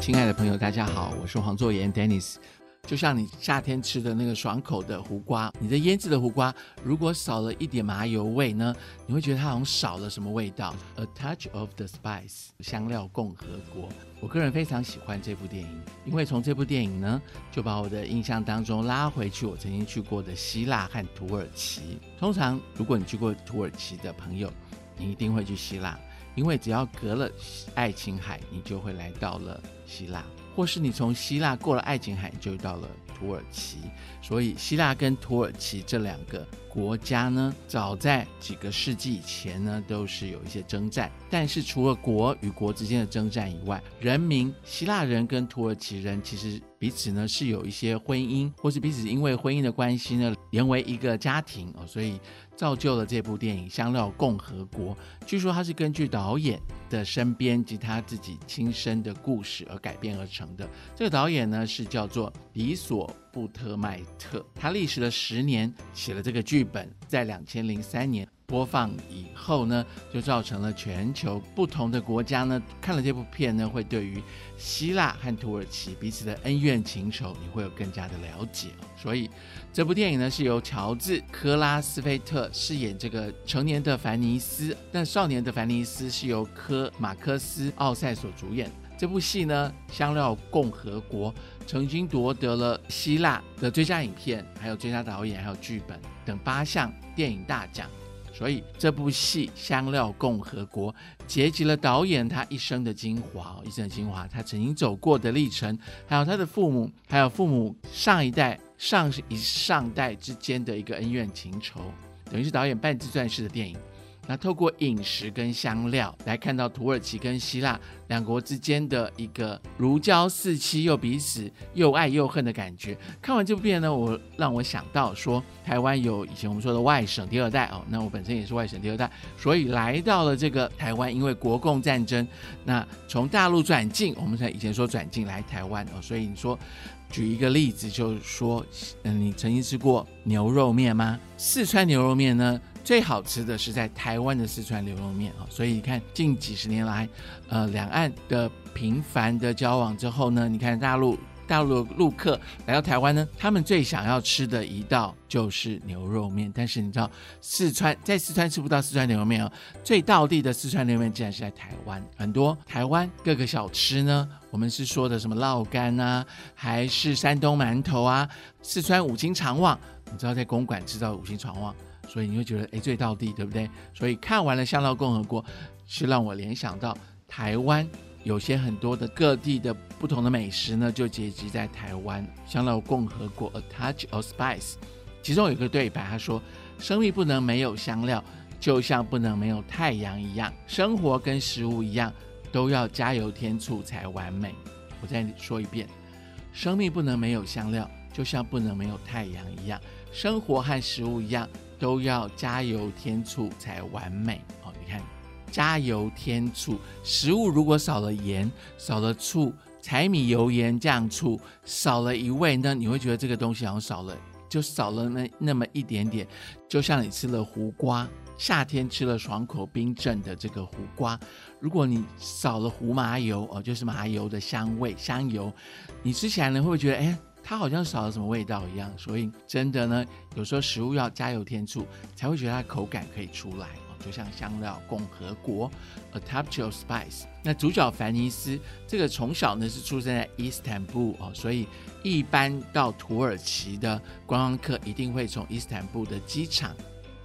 亲爱的朋友，大家好，我是黄作言 Dennis。就像你夏天吃的那个爽口的胡瓜，你的腌制的胡瓜如果少了一点麻油味呢，你会觉得它好像少了什么味道。A touch of the spice，香料共和国。我个人非常喜欢这部电影，因为从这部电影呢，就把我的印象当中拉回去我曾经去过的希腊和土耳其。通常如果你去过土耳其的朋友，你一定会去希腊，因为只要隔了爱琴海，你就会来到了希腊。或是你从希腊过了爱琴海就到了土耳其，所以希腊跟土耳其这两个国家呢，早在几个世纪以前呢，都是有一些征战。但是除了国与国之间的征战以外，人民希腊人跟土耳其人其实彼此呢是有一些婚姻，或是彼此因为婚姻的关系呢连为一个家庭哦，所以。造就了这部电影《香料共和国》。据说它是根据导演的身边及他自己亲身的故事而改编而成的。这个导演呢是叫做李索布特迈特，他历时了十年写了这个剧本，在两千零三年。播放以后呢，就造成了全球不同的国家呢看了这部片呢，会对于希腊和土耳其彼此的恩怨情仇，你会有更加的了解。所以这部电影呢是由乔治·科拉斯菲特饰演这个成年的凡尼斯，但少年的凡尼斯是由科马克斯·奥赛所主演。这部戏呢，《香料共和国》曾经夺得了希腊的最佳影片、还有最佳导演、还有剧本等八项电影大奖。所以这部戏《香料共和国》结集了导演他一生的精华，一生的精华，他曾经走过的历程，还有他的父母，还有父母上一代、上一上代之间的一个恩怨情仇，等于是导演半自传式的电影。那透过饮食跟香料来看到土耳其跟希腊两国之间的一个如胶似漆又彼此又爱又恨的感觉。看完这部片呢，我让我想到说，台湾有以前我们说的外省第二代哦，那我本身也是外省第二代，所以来到了这个台湾，因为国共战争，那从大陆转进，我们才以前说转进来台湾哦，所以你说举一个例子，就是说，嗯，你曾经吃过牛肉面吗？四川牛肉面呢？最好吃的是在台湾的四川牛肉面啊，所以你看近几十年来，呃，两岸的频繁的交往之后呢，你看大陆大陆的陆客来到台湾呢，他们最想要吃的一道就是牛肉面。但是你知道四川在四川吃不到四川牛肉面哦，最道地的四川牛肉面竟然是在台湾。很多台湾各个小吃呢，我们是说的什么烙干啊，还是山东馒头啊，四川五星肠旺，你知道在公馆吃到五星肠旺。所以你会觉得哎，最到底，对不对？所以看完了《香料共和国》，是让我联想到台湾有些很多的各地的不同的美食呢，就结集在台湾《香料共和国》A Touch of Spice。其中有一个对白，他说：“生命不能没有香料，就像不能没有太阳一样。生活跟食物一样，都要加油添醋才完美。”我再说一遍：生命不能没有香料，就像不能没有太阳一样。生活和食物一样。都要加油添醋才完美哦！你看，加油添醋，食物如果少了盐、少了醋，柴米油盐酱醋少了一味，那你会觉得这个东西好像少了，就少了那那么一点点。就像你吃了胡瓜，夏天吃了爽口冰镇的这个胡瓜，如果你少了胡麻油哦，就是麻油的香味香油，你吃起来呢会不会觉得哎？它好像少了什么味道一样，所以真的呢，有时候食物要加油添醋，才会觉得它口感可以出来哦。就像香料共和国，A touch of spice。那主角凡尼斯这个从小呢是出生在伊斯坦布哦，所以一般到土耳其的观光客一定会从伊斯坦布的机场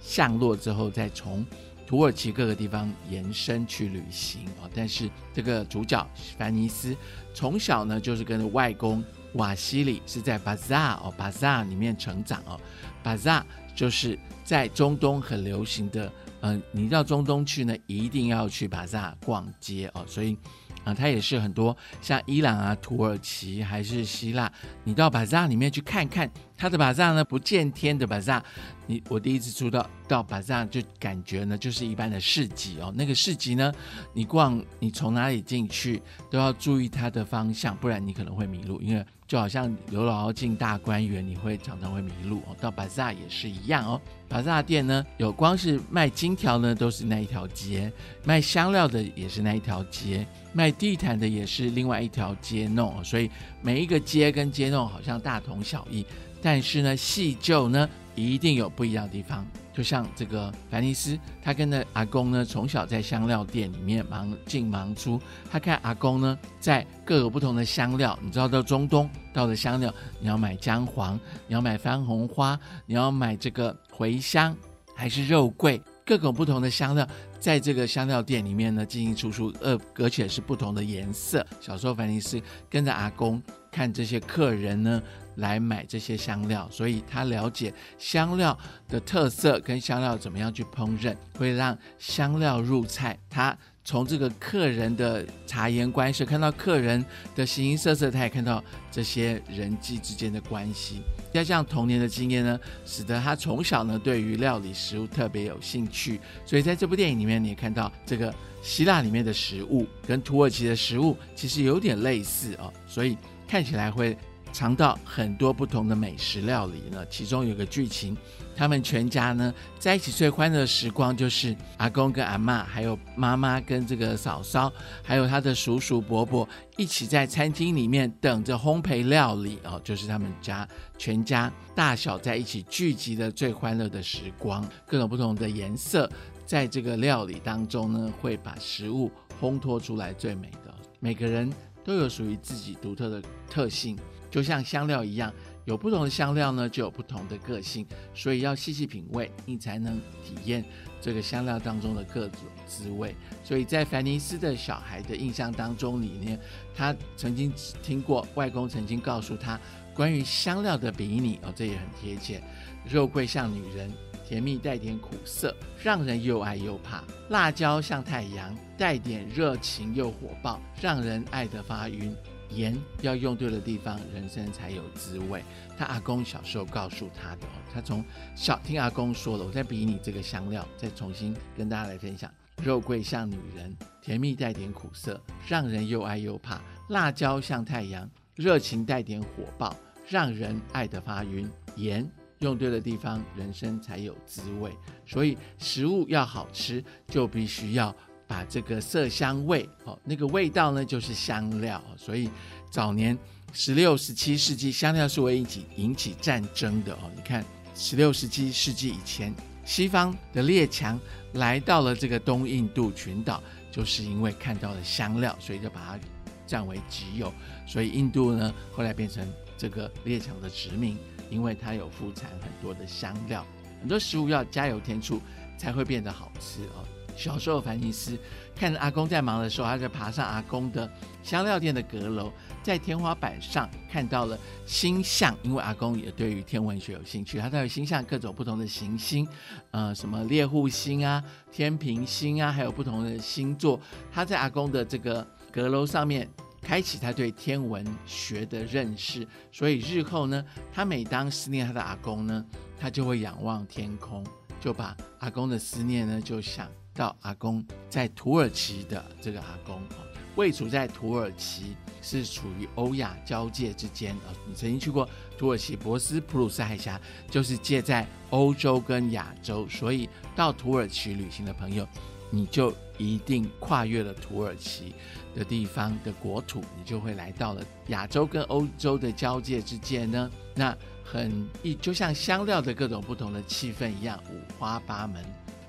降落之后，再从土耳其各个地方延伸去旅行哦。但是这个主角凡尼斯从小呢就是跟着外公。瓦西里是在巴扎哦，巴扎里面成长哦，巴扎就是在中东很流行的，嗯，你到中东去呢，一定要去巴扎逛街哦，所以啊，它也是很多像伊朗啊、土耳其还是希腊，你到巴扎里面去看看，它的巴扎呢不见天的巴扎，你我第一次出到到巴扎就感觉呢就是一般的市集哦，那个市集呢，你逛你从哪里进去都要注意它的方向，不然你可能会迷路，因为。就好像刘姥姥进大观园，你会常常会迷路哦。到巴萨也是一样哦。巴萨店呢，有光是卖金条呢，都是那一条街；卖香料的也是那一条街；卖地毯的也是另外一条街弄。所以每一个街跟街弄好像大同小异，但是呢，细究呢，一定有不一样的地方。就像这个凡尼斯，他跟着阿公呢，从小在香料店里面忙进忙出。他看阿公呢，在各有不同的香料。你知道到中东到了香料，你要买姜黄，你要买番红花，你要买这个茴香，还是肉桂，各种不同的香料，在这个香料店里面呢进进出出，呃，而且是不同的颜色。小时候凡尼斯跟着阿公看这些客人呢。来买这些香料，所以他了解香料的特色跟香料怎么样去烹饪，会让香料入菜。他从这个客人的察言观色，看到客人的形形色色，他也看到这些人际之间的关系。加上童年的经验呢，使得他从小呢对于料理食物特别有兴趣。所以在这部电影里面，你也看到这个希腊里面的食物跟土耳其的食物其实有点类似哦，所以看起来会。尝到很多不同的美食料理呢，其中有个剧情，他们全家呢在一起最欢乐的时光，就是阿公跟阿妈，还有妈妈跟这个嫂嫂，还有他的叔叔伯伯一起在餐厅里面等着烘焙料理哦，就是他们家全家大小在一起聚集的最欢乐的时光。各种不同的颜色在这个料理当中呢，会把食物烘托出来最美的。每个人都有属于自己独特的特性。就像香料一样，有不同的香料呢，就有不同的个性，所以要细细品味，你才能体验这个香料当中的各种滋味。所以在凡尼斯的小孩的印象当中里面，他曾经听过外公曾经告诉他关于香料的比拟哦，这也很贴切。肉桂像女人，甜蜜带点苦涩，让人又爱又怕；辣椒像太阳，带点热情又火爆，让人爱得发晕。盐要用对的地方，人生才有滋味。他阿公小时候告诉他的，他从小听阿公说了。我再比你这个香料，再重新跟大家来分享。肉桂像女人，甜蜜带点苦涩，让人又爱又怕。辣椒像太阳，热情带点火爆，让人爱得发晕。盐用对的地方，人生才有滋味。所以食物要好吃，就必须要。把这个色香味哦，那个味道呢，就是香料。所以早年十六、十七世纪，香料是会引起引起战争的哦。你看，十六、十七世纪以前，西方的列强来到了这个东印度群岛，就是因为看到了香料，所以就把它占为己有。所以印度呢，后来变成这个列强的殖民，因为它有副产很多的香料，很多食物要加油添醋才会变得好吃哦。小时候，凡尼斯看着阿公在忙的时候，他就爬上阿公的香料店的阁楼，在天花板上看到了星象，因为阿公也对于天文学有兴趣，他在星象各种不同的行星，呃，什么猎户星啊、天平星啊，还有不同的星座，他在阿公的这个阁楼上面开启他对天文学的认识，所以日后呢，他每当思念他的阿公呢，他就会仰望天空，就把阿公的思念呢，就想。到阿公在土耳其的这个阿公啊，位处在土耳其，是处于欧亚交界之间啊。你曾经去过土耳其博斯普鲁斯海峡，就是介在欧洲跟亚洲，所以到土耳其旅行的朋友，你就一定跨越了土耳其的地方的国土，你就会来到了亚洲跟欧洲的交界之间呢。那很一就像香料的各种不同的气氛一样，五花八门。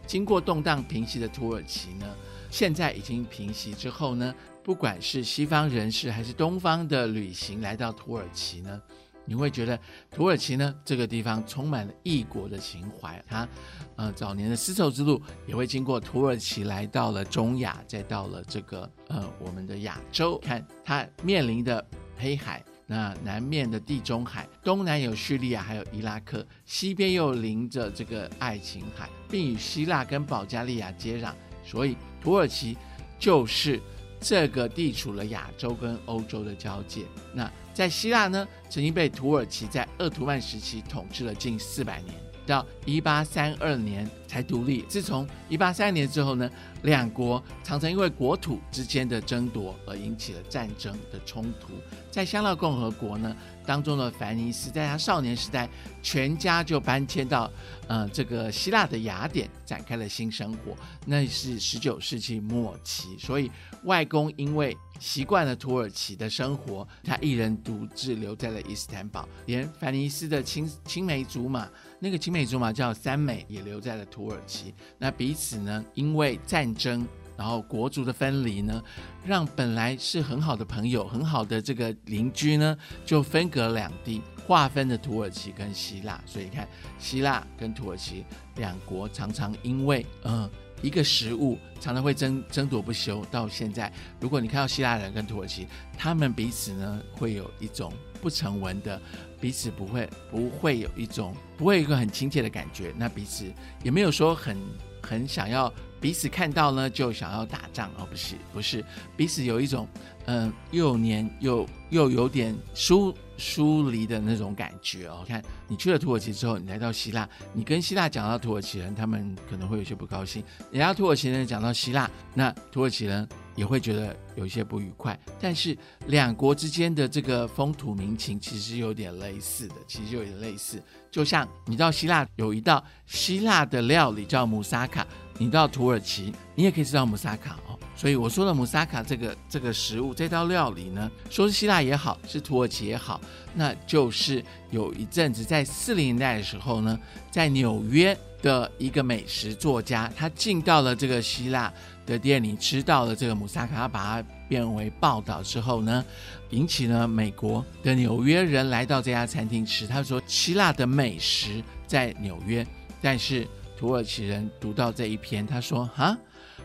经过动荡平息的土耳其呢，现在已经平息之后呢，不管是西方人士还是东方的旅行来到土耳其呢，你会觉得土耳其呢这个地方充满了异国的情怀。它，呃，早年的丝绸之路也会经过土耳其来到了中亚，再到了这个呃我们的亚洲。看它面临的黑海。那南面的地中海，东南有叙利亚，还有伊拉克，西边又临着这个爱琴海，并与希腊跟保加利亚接壤，所以土耳其就是这个地处了亚洲跟欧洲的交界。那在希腊呢，曾经被土耳其在鄂图曼时期统治了近四百年。到一八三二年才独立。自从一八三二年之后呢，两国常常因为国土之间的争夺而引起了战争的冲突。在香料共和国呢，当中的凡尼斯，在他少年时代，全家就搬迁到呃这个希腊的雅典，展开了新生活。那是十九世纪末期，所以外公因为习惯了土耳其的生活，他一人独自留在了伊斯坦堡。连凡尼斯的青青梅竹马，那个青梅竹马叫三美，也留在了土耳其。那彼此呢，因为战争。然后国族的分离呢，让本来是很好的朋友、很好的这个邻居呢，就分隔两地，划分的土耳其跟希腊。所以你看，希腊跟土耳其两国常常因为嗯一个食物，常常会争争夺不休。到现在，如果你看到希腊人跟土耳其，他们彼此呢会有一种不成文的，彼此不会不会有一种不会有一个很亲切的感觉。那彼此也没有说很。很想要彼此看到呢，就想要打仗哦，不是不是，彼此有一种嗯又黏又又有点疏疏离的那种感觉哦。看你去了土耳其之后，你来到希腊，你跟希腊讲到土耳其人，他们可能会有些不高兴；，人家土耳其人讲到希腊，那土耳其人也会觉得有一些不愉快。但是两国之间的这个风土民情其实有点类似的，其实有点类似。就像你到希腊有一道希腊的料理叫姆萨卡，你到土耳其你也可以吃到姆萨卡哦。所以我说的姆萨卡这个这个食物这道料理呢，说是希腊也好，是土耳其也好，那就是有一阵子在四零年代的时候呢，在纽约的一个美食作家，他进到了这个希腊的店里，吃到了这个姆萨卡，他把它变为报道之后呢。引起了美国的纽约人来到这家餐厅吃。他说希腊的美食在纽约，但是土耳其人读到这一篇，他说哈，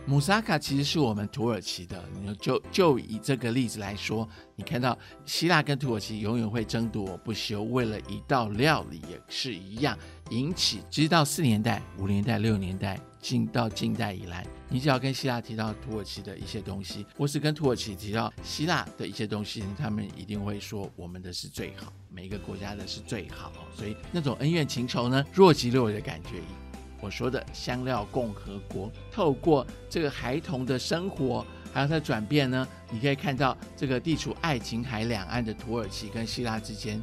姆萨卡其实是我们土耳其的。你就就以这个例子来说，你看到希腊跟土耳其永远会争夺不休，为了一道料理也是一样，引起直到四年代、五年代、六年代。近到近代以来，你只要跟希腊提到土耳其的一些东西，或是跟土耳其提到希腊的一些东西，他们一定会说我们的是最好，每一个国家的是最好。所以那种恩怨情仇呢，若即若离的感觉。我说的香料共和国，透过这个孩童的生活，还有它的转变呢，你可以看到这个地处爱琴海两岸的土耳其跟希腊之间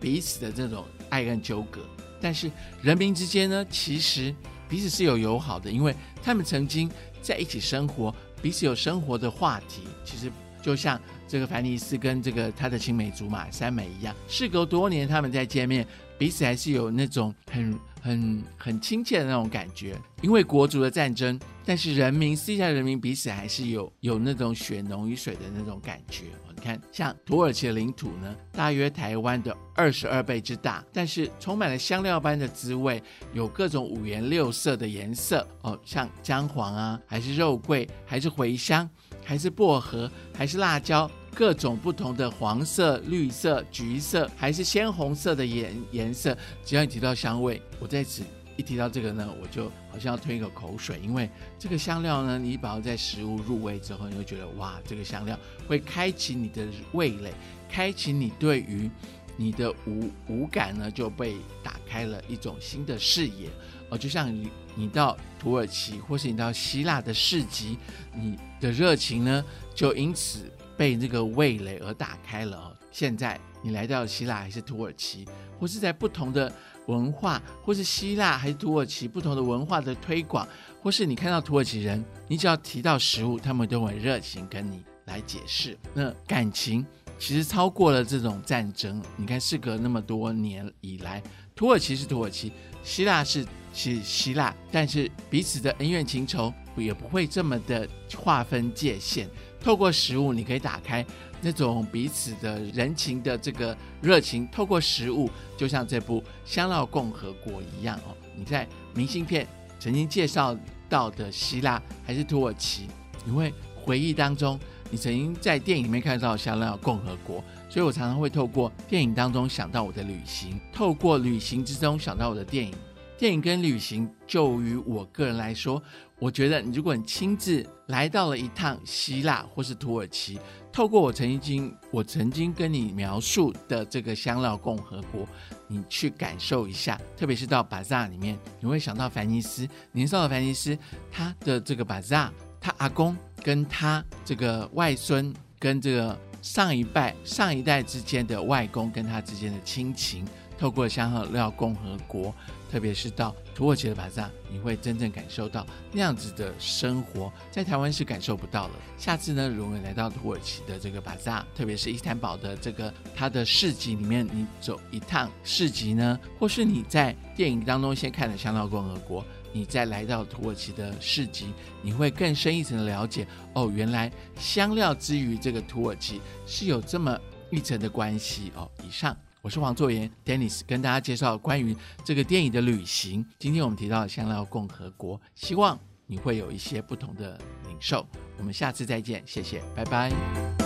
彼此的这种爱恨纠葛，但是人民之间呢，其实。彼此是有友好的，因为他们曾经在一起生活，彼此有生活的话题。其实就像这个凡尼斯跟这个他的青梅竹马三美一样，事隔多年他们在见面，彼此还是有那种很。很很亲切的那种感觉，因为国足的战争，但是人民私下人民彼此还是有有那种血浓于水的那种感觉。你看，像土耳其的领土呢，大约台湾的二十二倍之大，但是充满了香料般的滋味，有各种五颜六色的颜色哦，像姜黄啊，还是肉桂，还是茴香，还是薄荷，还是辣椒。各种不同的黄色、绿色、橘色，还是鲜红色的颜颜色，只要你提到香味，我在此一提到这个呢，我就好像要吞一口口水，因为这个香料呢，你把它在食物入味之后，你会觉得哇，这个香料会开启你的味蕾，开启你对于你的五五感呢就被打开了一种新的视野哦，就像你你到土耳其或是你到希腊的市集，你的热情呢就因此。被这个味蕾而打开了哦。现在你来到希腊还是土耳其，或是在不同的文化，或是希腊还是土耳其不同的文化的推广，或是你看到土耳其人，你只要提到食物，他们都很热情跟你来解释。那感情其实超过了这种战争。你看，事隔那么多年以来，土耳其是土耳其，希腊是是希腊，但是彼此的恩怨情仇也不会这么的划分界限。透过食物，你可以打开那种彼此的人情的这个热情。透过食物，就像这部《香料共和国》一样哦。你在明信片曾经介绍到的希腊还是土耳其，你会回忆当中，你曾经在电影里面看到香料共和国，所以我常常会透过电影当中想到我的旅行，透过旅行之中想到我的电影。电影跟旅行，就于我个人来说。我觉得，如果你亲自来到了一趟希腊或是土耳其，透过我曾经我曾经跟你描述的这个香料共和国，你去感受一下，特别是到巴扎里面，你会想到凡尼斯年少的凡尼斯，他的这个巴扎，他阿公跟他这个外孙跟这个上一代上一代之间的外公跟他之间的亲情，透过香料共和国，特别是到土耳其的巴扎，你会真正感受到那样子的生活，在台湾是感受不到了。下次呢，如果来到土耳其的这个巴扎，特别是伊斯坦堡的这个它的市集里面，你走一趟市集呢，或是你在电影当中先看了香料共和国。你再来到土耳其的市集，你会更深一层的了解哦，原来香料之于这个土耳其是有这么一层的关系哦。以上，我是黄作言，Dennis，跟大家介绍关于这个电影的旅行。今天我们提到香料共和国，希望你会有一些不同的领受。我们下次再见，谢谢，拜拜。